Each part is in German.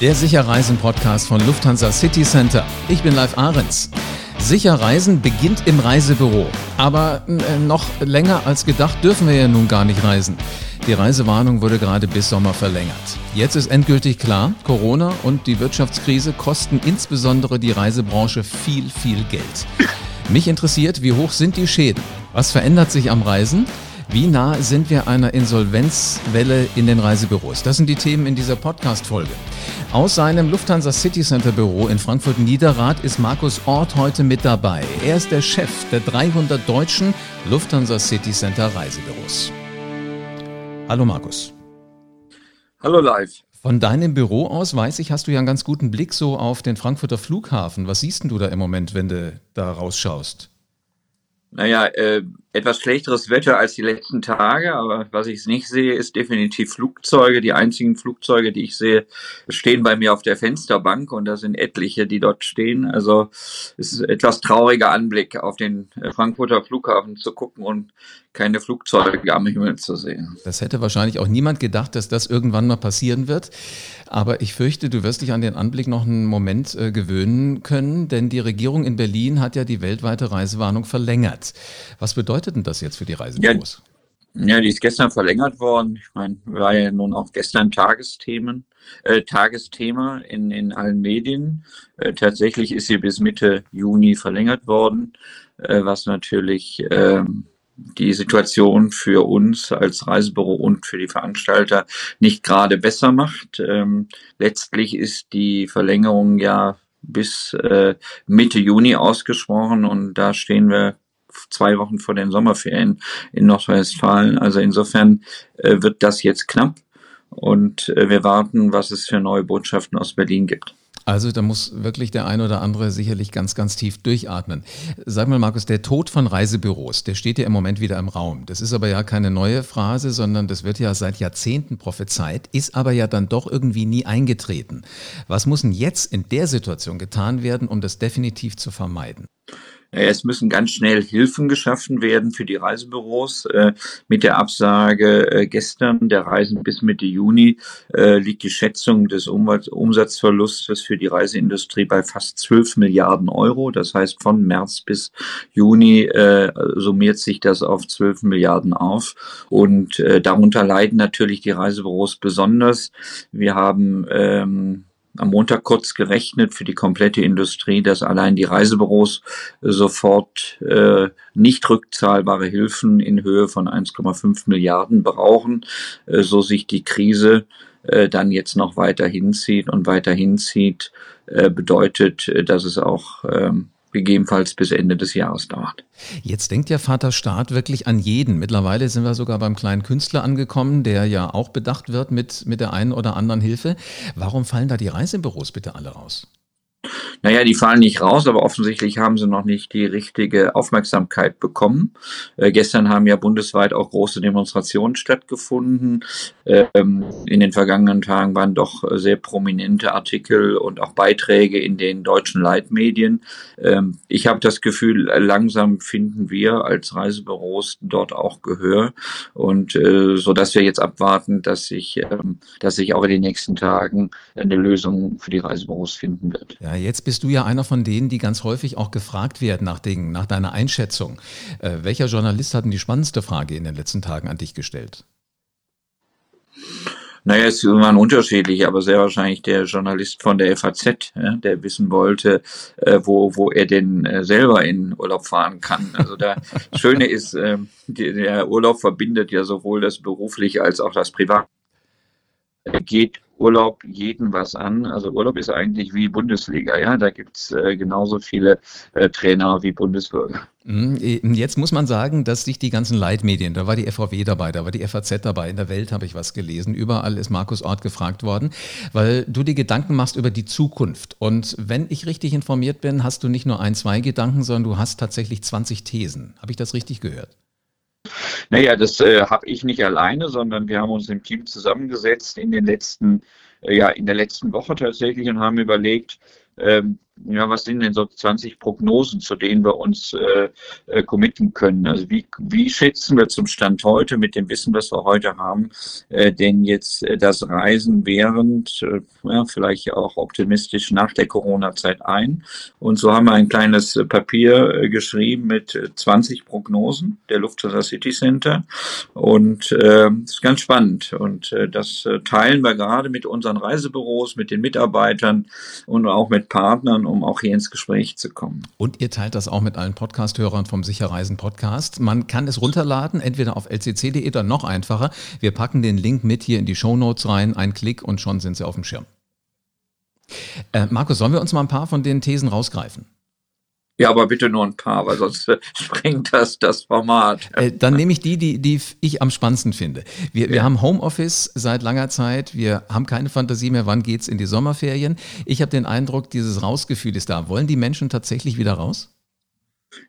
Der Sicherreisen-Podcast von Lufthansa City Center. Ich bin Live Ahrens. Sicherreisen beginnt im Reisebüro. Aber äh, noch länger als gedacht dürfen wir ja nun gar nicht reisen. Die Reisewarnung wurde gerade bis Sommer verlängert. Jetzt ist endgültig klar, Corona und die Wirtschaftskrise kosten insbesondere die Reisebranche viel, viel Geld. Mich interessiert, wie hoch sind die Schäden? Was verändert sich am Reisen? Wie nah sind wir einer Insolvenzwelle in den Reisebüros? Das sind die Themen in dieser Podcast-Folge. Aus seinem Lufthansa City Center Büro in Frankfurt Niederrad ist Markus Ort heute mit dabei. Er ist der Chef der 300 deutschen Lufthansa City Center Reisebüros. Hallo Markus. Hallo live. Von deinem Büro aus weiß ich, hast du ja einen ganz guten Blick so auf den Frankfurter Flughafen. Was siehst du da im Moment, wenn du da rausschaust? Naja, äh, etwas schlechteres Wetter als die letzten Tage, aber was ich nicht sehe, ist definitiv Flugzeuge. Die einzigen Flugzeuge, die ich sehe, stehen bei mir auf der Fensterbank und da sind etliche, die dort stehen. Also es ist ein etwas trauriger Anblick, auf den äh, Frankfurter Flughafen zu gucken und keine Flugzeuge am Himmel zu sehen. Das hätte wahrscheinlich auch niemand gedacht, dass das irgendwann mal passieren wird. Aber ich fürchte, du wirst dich an den Anblick noch einen Moment äh, gewöhnen können, denn die Regierung in Berlin hat ja die weltweite Reisewarnung verlängert. Was bedeutet bedeutet denn das jetzt für die Reisebüros? Ja, ja, die ist gestern verlängert worden. Ich meine, war ja nun auch gestern Tagesthemen, äh, Tagesthema in, in allen Medien. Äh, tatsächlich ist sie bis Mitte Juni verlängert worden, äh, was natürlich ähm, die Situation für uns als Reisebüro und für die Veranstalter nicht gerade besser macht. Ähm, letztlich ist die Verlängerung ja bis äh, Mitte Juni ausgesprochen und da stehen wir zwei Wochen vor den Sommerferien in Nordrhein-Westfalen. Also insofern äh, wird das jetzt knapp und äh, wir warten, was es für neue Botschaften aus Berlin gibt. Also da muss wirklich der ein oder andere sicherlich ganz, ganz tief durchatmen. Sag mal, Markus, der Tod von Reisebüros, der steht ja im Moment wieder im Raum. Das ist aber ja keine neue Phrase, sondern das wird ja seit Jahrzehnten prophezeit, ist aber ja dann doch irgendwie nie eingetreten. Was muss denn jetzt in der Situation getan werden, um das definitiv zu vermeiden? Es müssen ganz schnell Hilfen geschaffen werden für die Reisebüros. Äh, mit der Absage äh, gestern der Reisen bis Mitte Juni äh, liegt die Schätzung des Umsatzverlustes für die Reiseindustrie bei fast 12 Milliarden Euro. Das heißt, von März bis Juni summiert sich das auf 12 Milliarden auf. Und darunter leiden natürlich die Reisebüros besonders. Wir haben ähm, am Montag kurz gerechnet für die komplette Industrie, dass allein die Reisebüros sofort äh, nicht rückzahlbare Hilfen in Höhe von 1,5 Milliarden brauchen, äh, so sich die Krise äh, dann jetzt noch weiter hinzieht. Und weiter hinzieht, äh, bedeutet, äh, dass es auch ähm, gegebenenfalls bis Ende des Jahres dauert. Jetzt denkt ja Vater Staat wirklich an jeden. Mittlerweile sind wir sogar beim kleinen Künstler angekommen, der ja auch bedacht wird mit, mit der einen oder anderen Hilfe. Warum fallen da die Reisebüros bitte alle raus? Naja, die fallen nicht raus, aber offensichtlich haben sie noch nicht die richtige Aufmerksamkeit bekommen. Äh, gestern haben ja bundesweit auch große Demonstrationen stattgefunden. Ähm, in den vergangenen Tagen waren doch sehr prominente Artikel und auch Beiträge in den deutschen Leitmedien. Ähm, ich habe das Gefühl, langsam finden wir als Reisebüros dort auch Gehör und äh, so dass wir jetzt abwarten, dass sich, ähm, dass sich auch in den nächsten Tagen eine Lösung für die Reisebüros finden wird. Ja, jetzt bist du ja einer von denen, die ganz häufig auch gefragt werden nach, den, nach deiner Einschätzung. Äh, welcher Journalist hat denn die spannendste Frage in den letzten Tagen an dich gestellt? Naja, es waren unterschiedlich, aber sehr wahrscheinlich der Journalist von der FAZ, ja, der wissen wollte, äh, wo, wo er denn äh, selber in Urlaub fahren kann. Also das Schöne ist, äh, der Urlaub verbindet ja sowohl das berufliche als auch das Privat. Er geht Urlaub jeden was an. Also Urlaub ist eigentlich wie Bundesliga, ja. Da gibt's äh, genauso viele äh, Trainer wie Bundesbürger. Mhm, äh, jetzt muss man sagen, dass sich die ganzen Leitmedien, da war die FVW dabei, da war die FAZ dabei, in der Welt habe ich was gelesen, überall ist Markus Ort gefragt worden, weil du dir Gedanken machst über die Zukunft. Und wenn ich richtig informiert bin, hast du nicht nur ein, zwei Gedanken, sondern du hast tatsächlich 20 Thesen. Habe ich das richtig gehört? Naja, das äh, habe ich nicht alleine, sondern wir haben uns im Team zusammengesetzt in den letzten, äh, ja, in der letzten Woche tatsächlich und haben überlegt, ähm, ja, was sind denn so 20 Prognosen, zu denen wir uns äh, äh, committen können? Also wie, wie schätzen wir zum Stand heute mit dem Wissen, was wir heute haben, äh, denn jetzt äh, das Reisen während, äh, ja, vielleicht auch optimistisch nach der Corona-Zeit ein? Und so haben wir ein kleines äh, Papier äh, geschrieben mit äh, 20 Prognosen der Lufthansa City Center und äh, ist ganz spannend und äh, das äh, teilen wir gerade mit unseren Reisebüros, mit den Mitarbeitern und auch mit Partnern um auch hier ins Gespräch zu kommen. Und ihr teilt das auch mit allen Podcast-Hörern vom Sicherreisen Podcast. Man kann es runterladen, entweder auf lcc.de oder noch einfacher. Wir packen den Link mit hier in die Show Notes rein, ein Klick und schon sind sie auf dem Schirm. Äh, Markus, sollen wir uns mal ein paar von den Thesen rausgreifen? Ja, aber bitte nur ein paar, weil sonst äh, sprengt das das Format. Äh, dann nehme ich die, die, die ich am spannendsten finde. Wir, ja. wir haben Homeoffice seit langer Zeit. Wir haben keine Fantasie mehr, wann geht's in die Sommerferien. Ich habe den Eindruck, dieses Rausgefühl ist da. Wollen die Menschen tatsächlich wieder raus?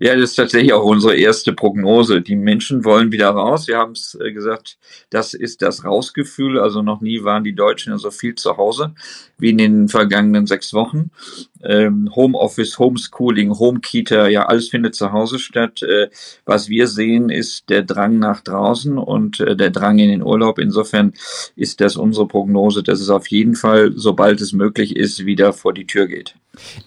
Ja, das ist tatsächlich auch unsere erste Prognose. Die Menschen wollen wieder raus. Wir haben es äh, gesagt, das ist das Rausgefühl. Also noch nie waren die Deutschen so viel zu Hause wie in den vergangenen sechs Wochen. Ähm, Homeoffice, Homeschooling, Homekita, ja, alles findet zu Hause statt. Äh, was wir sehen, ist der Drang nach draußen und äh, der Drang in den Urlaub. Insofern ist das unsere Prognose, dass es auf jeden Fall, sobald es möglich ist, wieder vor die Tür geht.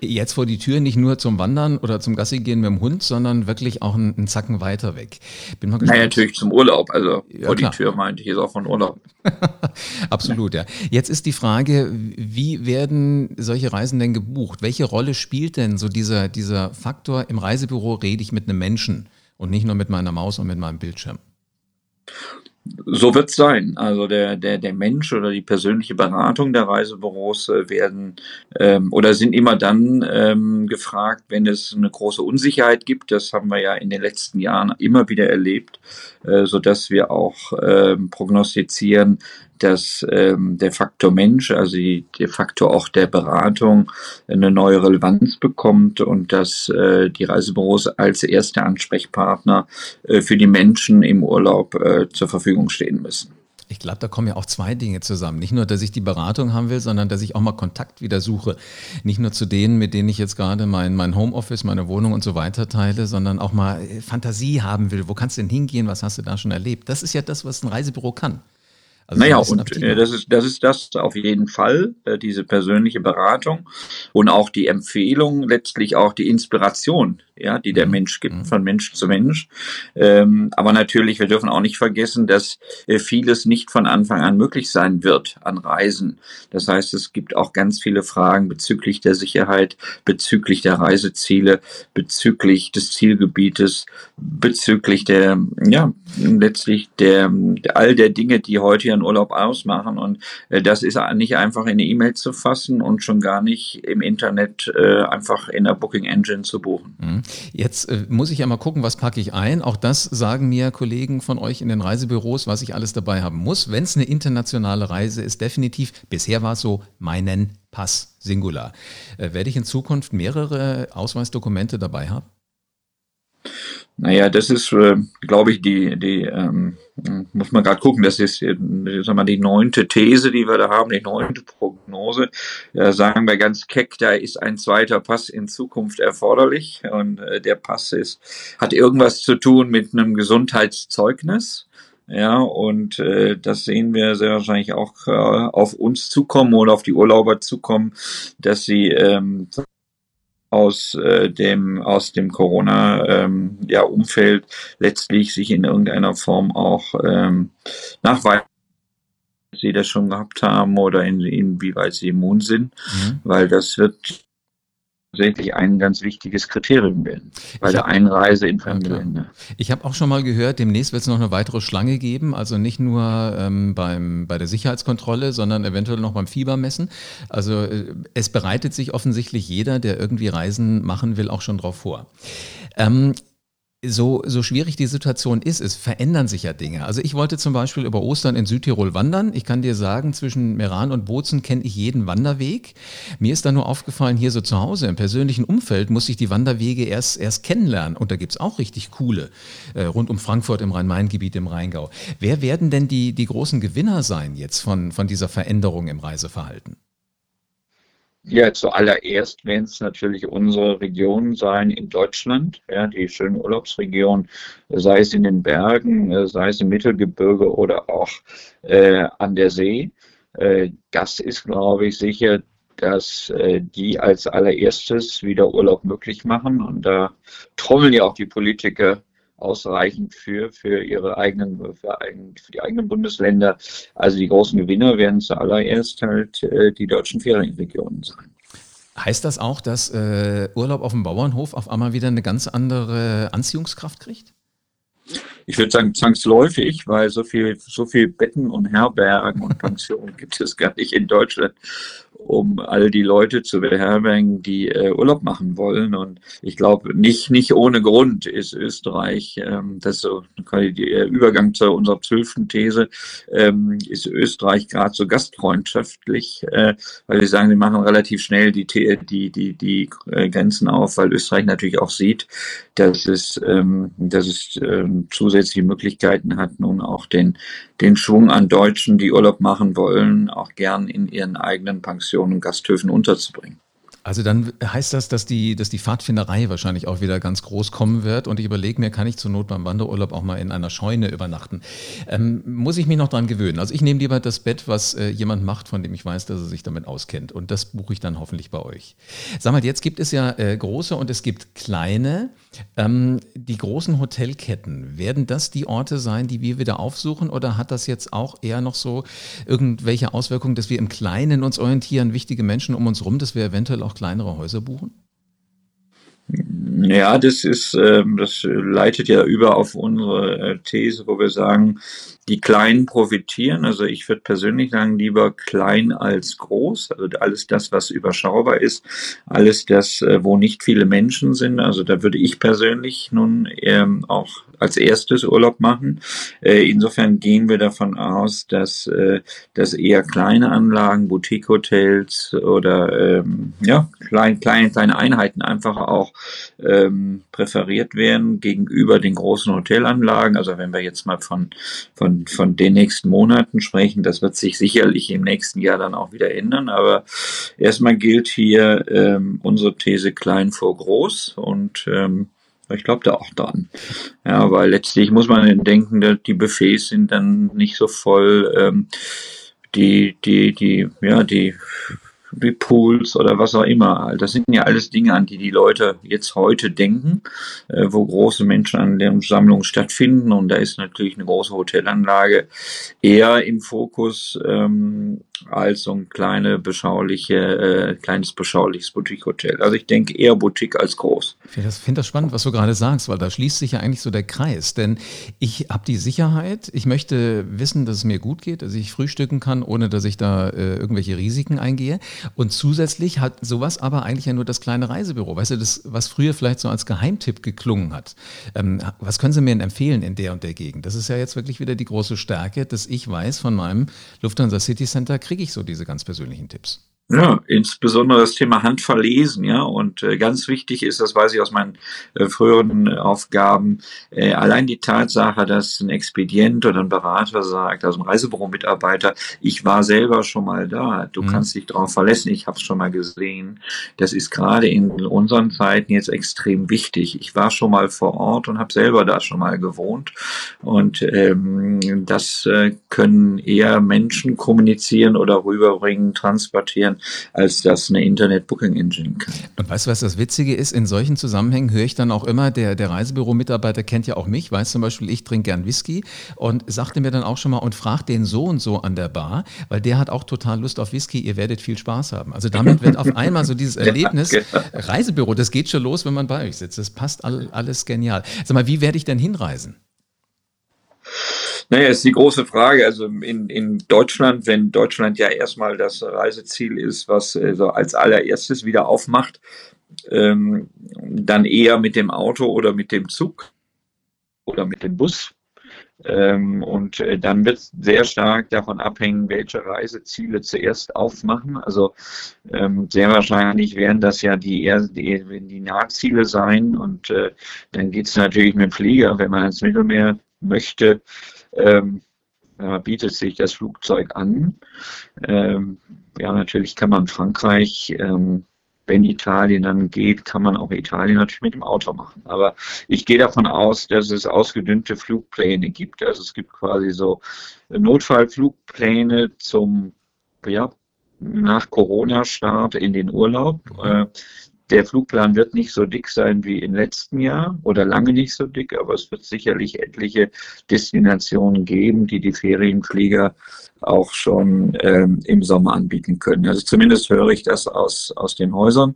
Jetzt vor die Tür nicht nur zum Wandern oder zum Gassi gehen mit dem Hund, sondern wirklich auch einen, einen Zacken weiter weg. Bin mal gespannt. Nein, natürlich zum Urlaub. Also ja, vor klar. die Tür meinte ich jetzt auch von Urlaub. Absolut, ja. Jetzt ist die Frage, wie werden solche Reisen denn gebucht? Welche Rolle spielt denn so dieser, dieser Faktor, im Reisebüro rede ich mit einem Menschen und nicht nur mit meiner Maus und mit meinem Bildschirm? So wird es sein. Also der, der, der Mensch oder die persönliche Beratung der Reisebüros äh, werden ähm, oder sind immer dann ähm, gefragt, wenn es eine große Unsicherheit gibt. Das haben wir ja in den letzten Jahren immer wieder erlebt, äh, so dass wir auch ähm, prognostizieren, dass ähm, der Faktor Mensch, also die, der Faktor auch der Beratung, eine neue Relevanz bekommt und dass äh, die Reisebüros als erste Ansprechpartner äh, für die Menschen im Urlaub äh, zur Verfügung stehen müssen. Ich glaube, da kommen ja auch zwei Dinge zusammen. Nicht nur, dass ich die Beratung haben will, sondern dass ich auch mal Kontakt wieder suche. Nicht nur zu denen, mit denen ich jetzt gerade mein, mein Homeoffice, meine Wohnung und so weiter teile, sondern auch mal äh, Fantasie haben will. Wo kannst du denn hingehen? Was hast du da schon erlebt? Das ist ja das, was ein Reisebüro kann. Also naja, und äh, das ist, das ist das auf jeden Fall, äh, diese persönliche Beratung und auch die Empfehlung, letztlich auch die Inspiration, ja, die der mhm. Mensch gibt, mhm. von Mensch zu Mensch. Ähm, aber natürlich, wir dürfen auch nicht vergessen, dass äh, vieles nicht von Anfang an möglich sein wird an Reisen. Das heißt, es gibt auch ganz viele Fragen bezüglich der Sicherheit, bezüglich der Reiseziele, bezüglich des Zielgebietes, bezüglich der, ja, letztlich der, der all der Dinge, die heute ihren Urlaub ausmachen. Und äh, das ist nicht einfach in eine E-Mail zu fassen und schon gar nicht im Internet äh, einfach in der Booking Engine zu buchen. Mhm. Jetzt äh, muss ich ja mal gucken, was packe ich ein. Auch das sagen mir Kollegen von euch in den Reisebüros, was ich alles dabei haben muss. Wenn es eine internationale Reise ist, definitiv, bisher war es so, meinen Pass Singular. Äh, werde ich in Zukunft mehrere Ausweisdokumente dabei haben? Naja, das ist, äh, glaube ich, die, die ähm, muss man gerade gucken, das ist äh, sag mal, die neunte These, die wir da haben, die neunte Prognose. Ja, sagen wir ganz keck, da ist ein zweiter Pass in Zukunft erforderlich. Und äh, der Pass ist, hat irgendwas zu tun mit einem Gesundheitszeugnis. Ja, und äh, das sehen wir sehr wahrscheinlich auch äh, auf uns zukommen oder auf die Urlauber zukommen, dass sie ähm, aus äh, dem aus dem Corona ähm, ja Umfeld letztlich sich in irgendeiner Form auch ähm, nachweisen sie das schon gehabt haben oder in, inwieweit sie immun sind, mhm. weil das wird tatsächlich ein ganz wichtiges Kriterium werden bei ich der hab, Einreise in fremde okay. Länder. Ich habe auch schon mal gehört, demnächst wird es noch eine weitere Schlange geben, also nicht nur ähm, beim, bei der Sicherheitskontrolle, sondern eventuell noch beim Fiebermessen. Also äh, es bereitet sich offensichtlich jeder, der irgendwie Reisen machen will, auch schon drauf vor. Ähm, so, so schwierig die Situation ist, es verändern sich ja Dinge. Also ich wollte zum Beispiel über Ostern in Südtirol wandern. Ich kann dir sagen, zwischen Meran und Bozen kenne ich jeden Wanderweg. Mir ist da nur aufgefallen, hier so zu Hause im persönlichen Umfeld muss ich die Wanderwege erst, erst kennenlernen. Und da gibt es auch richtig coole, äh, rund um Frankfurt im Rhein-Main-Gebiet im Rheingau. Wer werden denn die, die großen Gewinner sein jetzt von, von dieser Veränderung im Reiseverhalten? Ja, zuallererst werden es natürlich unsere Regionen sein in Deutschland, ja, die schöne Urlaubsregion, sei es in den Bergen, äh, sei es im Mittelgebirge oder auch äh, an der See. Äh, das ist, glaube ich, sicher dass äh, die als allererstes wieder Urlaub möglich machen. Und da trommeln ja auch die Politiker ausreichend für, für ihre eigenen, für, eigen, für die eigenen Bundesländer. Also die großen Gewinner werden zuallererst halt äh, die deutschen Ferienregionen sein. Heißt das auch, dass äh, Urlaub auf dem Bauernhof auf einmal wieder eine ganz andere Anziehungskraft kriegt? Ich würde sagen zwangsläufig, weil so viel, so viel Betten und Herbergen und Pensionen gibt es gar nicht in Deutschland um all die Leute zu beherbergen, die äh, Urlaub machen wollen. Und ich glaube, nicht, nicht ohne Grund ist Österreich, ähm, das ist so der Übergang zu unserer zwölften These, ähm, ist Österreich gerade so gastfreundschaftlich, äh, weil sie sagen, sie machen relativ schnell die, die, die, die äh, Grenzen auf, weil Österreich natürlich auch sieht, dass es, ähm, dass es ähm, zusätzliche Möglichkeiten hat, nun auch den, den Schwung an Deutschen, die Urlaub machen wollen, auch gern in ihren eigenen Pensionen und Gasthöfen unterzubringen. Also dann heißt das, dass die, dass die Pfadfinderei wahrscheinlich auch wieder ganz groß kommen wird. Und ich überlege mir, kann ich zur Not beim Wanderurlaub auch mal in einer Scheune übernachten? Ähm, muss ich mich noch dran gewöhnen? Also ich nehme lieber das Bett, was äh, jemand macht, von dem ich weiß, dass er sich damit auskennt. Und das buche ich dann hoffentlich bei euch. Sag mal, jetzt gibt es ja äh, große und es gibt kleine. Ähm, die großen Hotelketten, werden das die Orte sein, die wir wieder aufsuchen? Oder hat das jetzt auch eher noch so irgendwelche Auswirkungen, dass wir im Kleinen uns orientieren, wichtige Menschen um uns rum, dass wir eventuell auch kleinere Häuser buchen? Ja, das ist, ähm, das leitet ja über auf unsere äh, These, wo wir sagen, die Kleinen profitieren. Also ich würde persönlich sagen, lieber klein als groß. Also alles das, was überschaubar ist, alles das, äh, wo nicht viele Menschen sind. Also da würde ich persönlich nun ähm, auch als erstes Urlaub machen. Äh, insofern gehen wir davon aus, dass, äh, dass eher kleine Anlagen, Boutique-Hotels oder ähm, ja, klein, kleine, kleine Einheiten einfach auch ähm, präferiert werden gegenüber den großen Hotelanlagen. Also wenn wir jetzt mal von, von, von den nächsten Monaten sprechen, das wird sich sicherlich im nächsten Jahr dann auch wieder ändern. Aber erstmal gilt hier ähm, unsere These klein vor groß und ähm, ich glaube da auch dran. Ja, weil letztlich muss man denken, die Buffets sind dann nicht so voll. Ähm, die, die, die, ja, die wie Pools oder was auch immer. Das sind ja alles Dinge, an die die Leute jetzt heute denken, äh, wo große Menschen an deren Sammlungen stattfinden. Und da ist natürlich eine große Hotelanlage eher im Fokus ähm, als so ein kleine beschauliche, äh, kleines beschauliches Boutique-Hotel. Also ich denke eher Boutique als groß. Ich finde das, find das spannend, was du gerade sagst, weil da schließt sich ja eigentlich so der Kreis. Denn ich habe die Sicherheit, ich möchte wissen, dass es mir gut geht, dass ich frühstücken kann, ohne dass ich da äh, irgendwelche Risiken eingehe. Und zusätzlich hat sowas aber eigentlich ja nur das kleine Reisebüro. Weißt du, das, was früher vielleicht so als Geheimtipp geklungen hat. Ähm, was können Sie mir denn empfehlen in der und der Gegend? Das ist ja jetzt wirklich wieder die große Stärke, dass ich weiß von meinem Lufthansa City Center, kriege ich so diese ganz persönlichen Tipps. Ja, insbesondere das Thema Handverlesen, ja. Und äh, ganz wichtig ist, das weiß ich aus meinen äh, früheren äh, Aufgaben, äh, allein die Tatsache, dass ein Expedient oder ein Berater sagt, also ein Reisebüro-Mitarbeiter, ich war selber schon mal da, du mhm. kannst dich darauf verlassen, ich habe es schon mal gesehen. Das ist gerade in unseren Zeiten jetzt extrem wichtig. Ich war schon mal vor Ort und habe selber da schon mal gewohnt. Und ähm, das äh, können eher Menschen kommunizieren oder rüberbringen, transportieren sein, als das eine Internet-Booking-Engine kann. Und weißt du, was das Witzige ist? In solchen Zusammenhängen höre ich dann auch immer, der, der Reisebüro-Mitarbeiter kennt ja auch mich, weiß zum Beispiel, ich trinke gern Whisky und sagte mir dann auch schon mal und fragt den so und so an der Bar, weil der hat auch total Lust auf Whisky, ihr werdet viel Spaß haben. Also damit wird auf einmal so dieses Erlebnis, ja, genau. Reisebüro, das geht schon los, wenn man bei euch sitzt. Das passt all, alles genial. Sag mal, wie werde ich denn hinreisen? Naja, ist die große Frage. Also in, in Deutschland, wenn Deutschland ja erstmal das Reiseziel ist, was äh, so als allererstes wieder aufmacht, ähm, dann eher mit dem Auto oder mit dem Zug oder mit dem Bus. Ähm, und äh, dann wird es sehr stark davon abhängen, welche Reiseziele zuerst aufmachen. Also ähm, sehr wahrscheinlich werden das ja die, die, die Nahziele sein. Und äh, dann geht es natürlich mit dem Flieger, wenn man ins Mittelmeer möchte, ähm, äh, bietet sich das Flugzeug an. Ähm, ja, natürlich kann man Frankreich, ähm, wenn Italien dann geht, kann man auch Italien natürlich mit dem Auto machen. Aber ich gehe davon aus, dass es ausgedünnte Flugpläne gibt. Also es gibt quasi so Notfallflugpläne zum ja, nach Corona-Start in den Urlaub. Äh, der Flugplan wird nicht so dick sein wie im letzten Jahr oder lange nicht so dick, aber es wird sicherlich etliche Destinationen geben, die die Ferienflieger auch schon ähm, im Sommer anbieten können. Also zumindest höre ich das aus, aus den Häusern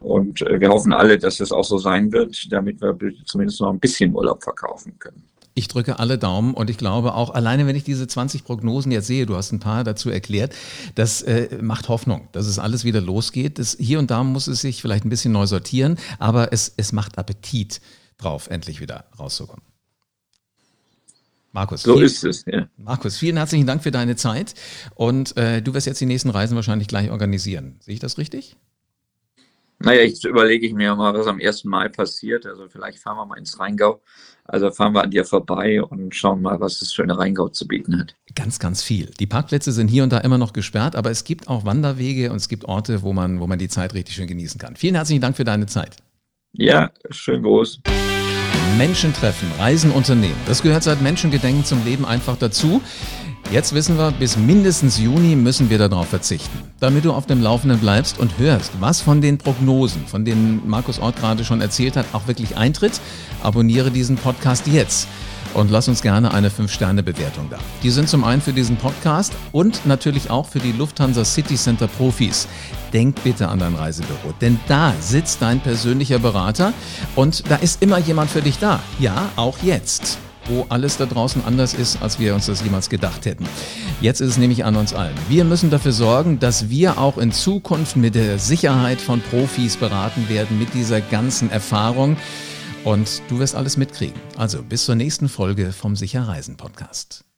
und äh, wir hoffen alle, dass es auch so sein wird, damit wir zumindest noch ein bisschen Urlaub verkaufen können. Ich drücke alle Daumen und ich glaube auch, alleine wenn ich diese 20 Prognosen jetzt sehe, du hast ein paar dazu erklärt, das äh, macht Hoffnung, dass es alles wieder losgeht. Das, hier und da muss es sich vielleicht ein bisschen neu sortieren, aber es, es macht Appetit drauf, endlich wieder rauszukommen. Markus. So viel, ist es, ja. Markus, vielen herzlichen Dank für deine Zeit und äh, du wirst jetzt die nächsten Reisen wahrscheinlich gleich organisieren. Sehe ich das richtig? Naja, jetzt überlege ich mir mal, was am 1. Mai passiert. Also vielleicht fahren wir mal ins Rheingau. Also fahren wir an dir vorbei und schauen mal, was das schöne Rheingau zu bieten hat. Ganz, ganz viel. Die Parkplätze sind hier und da immer noch gesperrt, aber es gibt auch Wanderwege und es gibt Orte, wo man, wo man die Zeit richtig schön genießen kann. Vielen herzlichen Dank für deine Zeit. Ja, schön groß. Menschen treffen, Reisen unternehmen. Das gehört seit Menschengedenken zum Leben einfach dazu. Jetzt wissen wir, bis mindestens Juni müssen wir darauf verzichten. Damit du auf dem Laufenden bleibst und hörst, was von den Prognosen, von denen Markus Ort gerade schon erzählt hat, auch wirklich eintritt, abonniere diesen Podcast jetzt und lass uns gerne eine 5-Sterne-Bewertung da. Die sind zum einen für diesen Podcast und natürlich auch für die Lufthansa City Center Profis. Denk bitte an dein Reisebüro, denn da sitzt dein persönlicher Berater und da ist immer jemand für dich da. Ja, auch jetzt wo alles da draußen anders ist, als wir uns das jemals gedacht hätten. Jetzt ist es nämlich an uns allen. Wir müssen dafür sorgen, dass wir auch in Zukunft mit der Sicherheit von Profis beraten werden, mit dieser ganzen Erfahrung. Und du wirst alles mitkriegen. Also bis zur nächsten Folge vom Sicher Reisen Podcast.